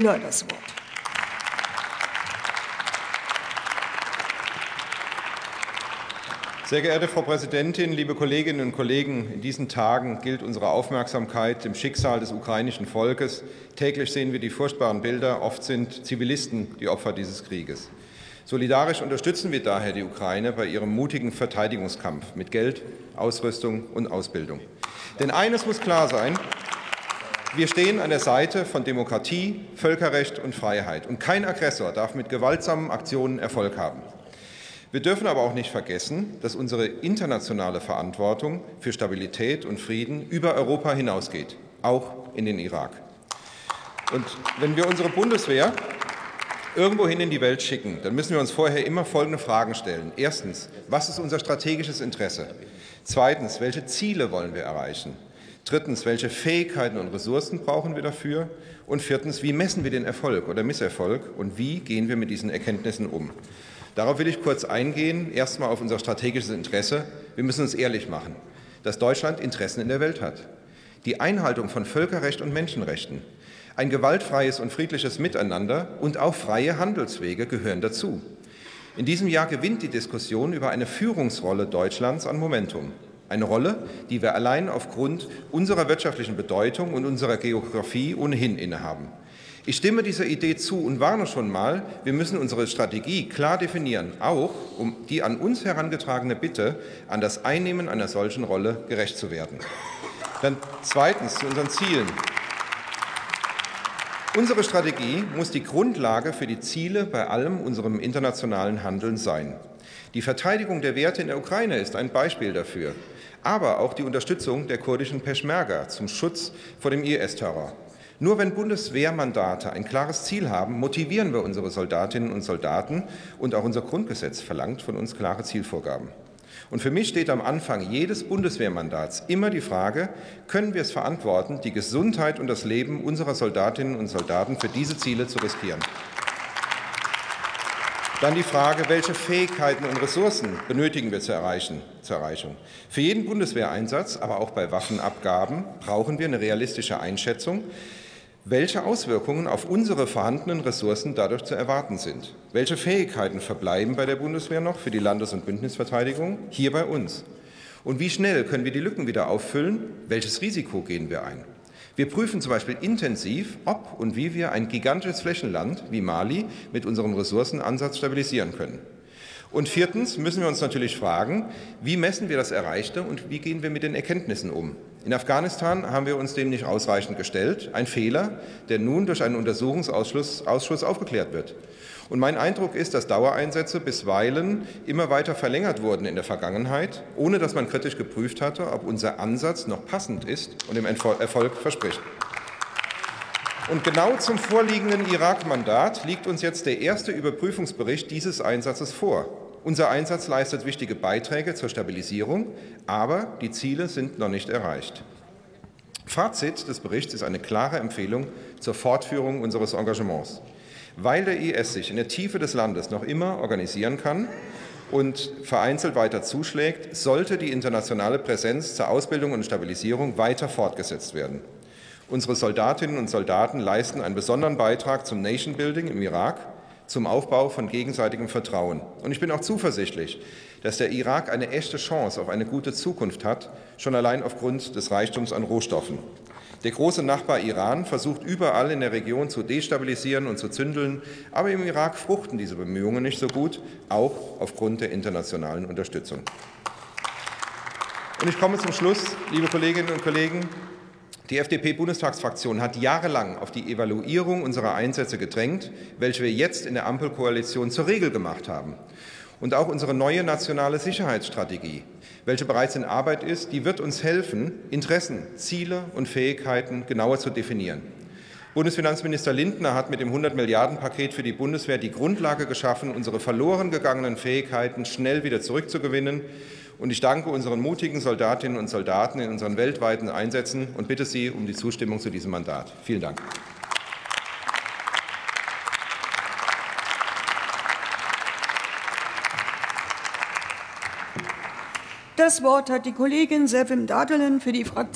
Müller das Wort. Sehr geehrte Frau Präsidentin, liebe Kolleginnen und Kollegen, in diesen Tagen gilt unsere Aufmerksamkeit dem Schicksal des ukrainischen Volkes. Täglich sehen wir die furchtbaren Bilder. Oft sind Zivilisten die Opfer dieses Krieges. Solidarisch unterstützen wir daher die Ukraine bei ihrem mutigen Verteidigungskampf mit Geld, Ausrüstung und Ausbildung. Denn eines muss klar sein, wir stehen an der Seite von Demokratie, Völkerrecht und Freiheit. Und kein Aggressor darf mit gewaltsamen Aktionen Erfolg haben. Wir dürfen aber auch nicht vergessen, dass unsere internationale Verantwortung für Stabilität und Frieden über Europa hinausgeht, auch in den Irak. Und wenn wir unsere Bundeswehr irgendwohin in die Welt schicken, dann müssen wir uns vorher immer folgende Fragen stellen. Erstens, was ist unser strategisches Interesse? Zweitens, welche Ziele wollen wir erreichen? Drittens, welche Fähigkeiten und Ressourcen brauchen wir dafür? Und viertens, wie messen wir den Erfolg oder Misserfolg und wie gehen wir mit diesen Erkenntnissen um? Darauf will ich kurz eingehen. Erstmal auf unser strategisches Interesse. Wir müssen uns ehrlich machen, dass Deutschland Interessen in der Welt hat. Die Einhaltung von Völkerrecht und Menschenrechten, ein gewaltfreies und friedliches Miteinander und auch freie Handelswege gehören dazu. In diesem Jahr gewinnt die Diskussion über eine Führungsrolle Deutschlands an Momentum. Eine Rolle, die wir allein aufgrund unserer wirtschaftlichen Bedeutung und unserer Geografie ohnehin innehaben. Ich stimme dieser Idee zu und warne schon mal, wir müssen unsere Strategie klar definieren, auch um die an uns herangetragene Bitte an das Einnehmen einer solchen Rolle gerecht zu werden. Dann zweitens zu unseren Zielen. Unsere Strategie muss die Grundlage für die Ziele bei allem unserem internationalen Handeln sein. Die Verteidigung der Werte in der Ukraine ist ein Beispiel dafür, aber auch die Unterstützung der kurdischen Peschmerga zum Schutz vor dem IS-Terror. Nur wenn Bundeswehrmandate ein klares Ziel haben, motivieren wir unsere Soldatinnen und Soldaten und auch unser Grundgesetz verlangt von uns klare Zielvorgaben. Und für mich steht am Anfang jedes Bundeswehrmandats immer die Frage, können wir es verantworten, die Gesundheit und das Leben unserer Soldatinnen und Soldaten für diese Ziele zu riskieren? Dann die Frage, welche Fähigkeiten und Ressourcen benötigen wir zur, Erreichen, zur Erreichung. Für jeden Bundeswehreinsatz, aber auch bei Waffenabgaben, brauchen wir eine realistische Einschätzung, welche Auswirkungen auf unsere vorhandenen Ressourcen dadurch zu erwarten sind. Welche Fähigkeiten verbleiben bei der Bundeswehr noch für die Landes- und Bündnisverteidigung hier bei uns? Und wie schnell können wir die Lücken wieder auffüllen? Welches Risiko gehen wir ein? Wir prüfen zum Beispiel intensiv, ob und wie wir ein gigantisches Flächenland wie Mali mit unserem Ressourcenansatz stabilisieren können. Und viertens müssen wir uns natürlich fragen, wie messen wir das Erreichte und wie gehen wir mit den Erkenntnissen um? In Afghanistan haben wir uns dem nicht ausreichend gestellt. Ein Fehler, der nun durch einen Untersuchungsausschuss Ausschuss aufgeklärt wird. Und mein Eindruck ist, dass Dauereinsätze bisweilen immer weiter verlängert wurden in der Vergangenheit, ohne dass man kritisch geprüft hatte, ob unser Ansatz noch passend ist und dem Erfolg verspricht. Und genau zum vorliegenden Irak-Mandat liegt uns jetzt der erste Überprüfungsbericht dieses Einsatzes vor. Unser Einsatz leistet wichtige Beiträge zur Stabilisierung, aber die Ziele sind noch nicht erreicht. Fazit des Berichts ist eine klare Empfehlung zur Fortführung unseres Engagements. Weil der IS sich in der Tiefe des Landes noch immer organisieren kann und vereinzelt weiter zuschlägt, sollte die internationale Präsenz zur Ausbildung und Stabilisierung weiter fortgesetzt werden. Unsere Soldatinnen und Soldaten leisten einen besonderen Beitrag zum Nation Building im Irak zum Aufbau von gegenseitigem Vertrauen. Und ich bin auch zuversichtlich, dass der Irak eine echte Chance auf eine gute Zukunft hat, schon allein aufgrund des Reichtums an Rohstoffen. Der große Nachbar Iran versucht überall in der Region zu destabilisieren und zu zündeln, aber im Irak fruchten diese Bemühungen nicht so gut, auch aufgrund der internationalen Unterstützung. Und ich komme zum Schluss, liebe Kolleginnen und Kollegen. Die FDP-Bundestagsfraktion hat jahrelang auf die Evaluierung unserer Einsätze gedrängt, welche wir jetzt in der Ampelkoalition zur Regel gemacht haben. Und auch unsere neue nationale Sicherheitsstrategie, welche bereits in Arbeit ist, die wird uns helfen, Interessen, Ziele und Fähigkeiten genauer zu definieren. Bundesfinanzminister Lindner hat mit dem 100 Milliarden Paket für die Bundeswehr die Grundlage geschaffen, unsere verloren gegangenen Fähigkeiten schnell wieder zurückzugewinnen und ich danke unseren mutigen Soldatinnen und Soldaten in unseren weltweiten Einsätzen und bitte Sie um die Zustimmung zu diesem Mandat. Vielen Dank. Das Wort hat die Kollegin Sevim Dadelen für die Fraktion